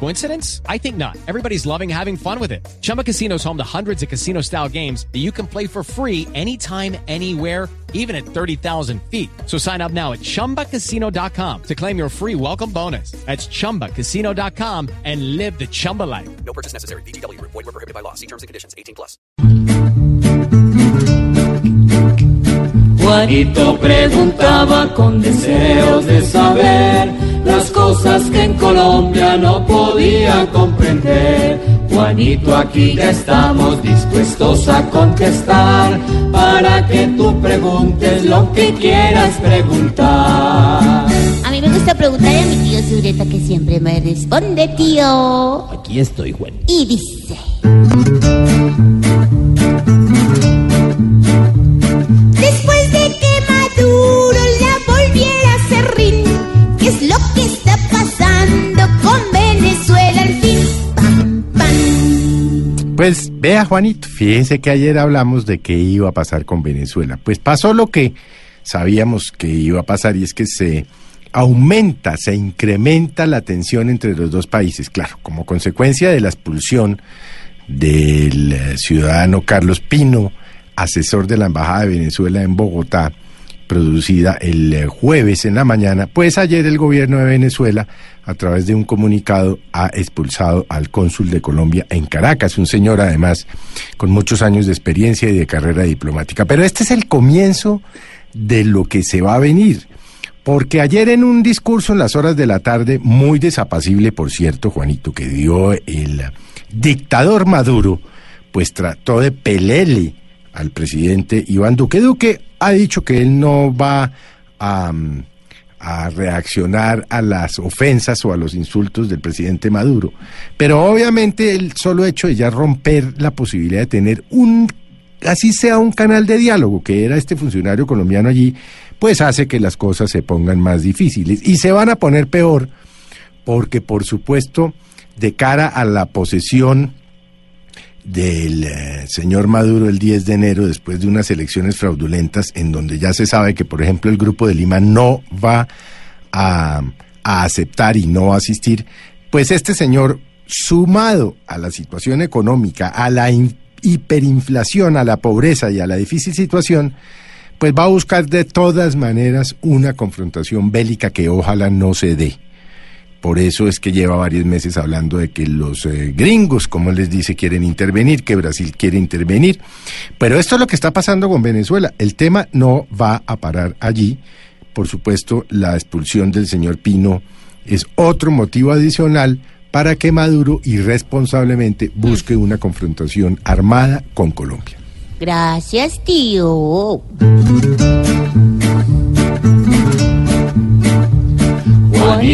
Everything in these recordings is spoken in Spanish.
Coincidence? I think not. Everybody's loving having fun with it. Chumba Casino is home to hundreds of casino style games that you can play for free anytime, anywhere, even at 30,000 feet. So sign up now at chumbacasino.com to claim your free welcome bonus. That's chumbacasino.com and live the Chumba life. No purchase necessary. BGW. Void were prohibited by law. See terms and conditions. 18 plus. Juanito preguntaba con deseos de saber las cosas que en Colombia no podía comprender. Juanito, aquí ya estamos dispuestos a contestar para que tú preguntes lo que quieras preguntar. A mí me gusta preguntar a mi tío Zureta que siempre me responde, tío. Aquí estoy, Juan. Y dice... Pues vea, Juanito, fíjese que ayer hablamos de qué iba a pasar con Venezuela. Pues pasó lo que sabíamos que iba a pasar y es que se aumenta, se incrementa la tensión entre los dos países. Claro, como consecuencia de la expulsión del eh, ciudadano Carlos Pino, asesor de la Embajada de Venezuela en Bogotá, producida el eh, jueves en la mañana, pues ayer el gobierno de Venezuela, a través de un comunicado, ha expulsado al cónsul de Colombia en Caracas, un señor además con muchos años de experiencia y de carrera diplomática. Pero este es el comienzo de lo que se va a venir. Porque ayer en un discurso en las horas de la tarde, muy desapacible, por cierto, Juanito, que dio el dictador Maduro, pues trató de pelearle al presidente Iván Duque. Duque ha dicho que él no va a, mm, a reaccionar a las ofensas o a los insultos del presidente Maduro. Pero obviamente el solo hecho de ya romper la posibilidad de tener un, así sea un canal de diálogo, que era este funcionario colombiano allí, pues hace que las cosas se pongan más difíciles. Y se van a poner peor porque, por supuesto, de cara a la posesión del eh, señor Maduro el 10 de enero, después de unas elecciones fraudulentas, en donde ya se sabe que, por ejemplo, el Grupo de Lima no va a, a aceptar y no asistir, pues este señor, sumado a la situación económica, a la in- hiperinflación, a la pobreza y a la difícil situación, pues va a buscar de todas maneras una confrontación bélica que ojalá no se dé. Por eso es que lleva varios meses hablando de que los eh, gringos, como les dice, quieren intervenir, que Brasil quiere intervenir. Pero esto es lo que está pasando con Venezuela. El tema no va a parar allí. Por supuesto, la expulsión del señor Pino es otro motivo adicional para que Maduro irresponsablemente busque una confrontación armada con Colombia. Gracias, tío.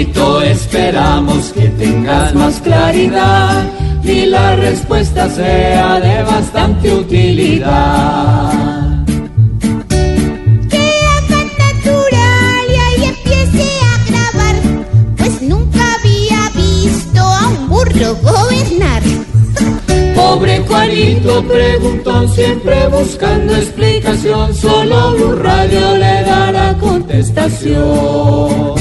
Juanito, esperamos que tengas más claridad y la respuesta sea de bastante utilidad. Haga natural y empiece a grabar, pues nunca había visto a un burro gobernar. Pobre Juanito preguntó siempre buscando explicación, solo Blue Radio le dará contestación.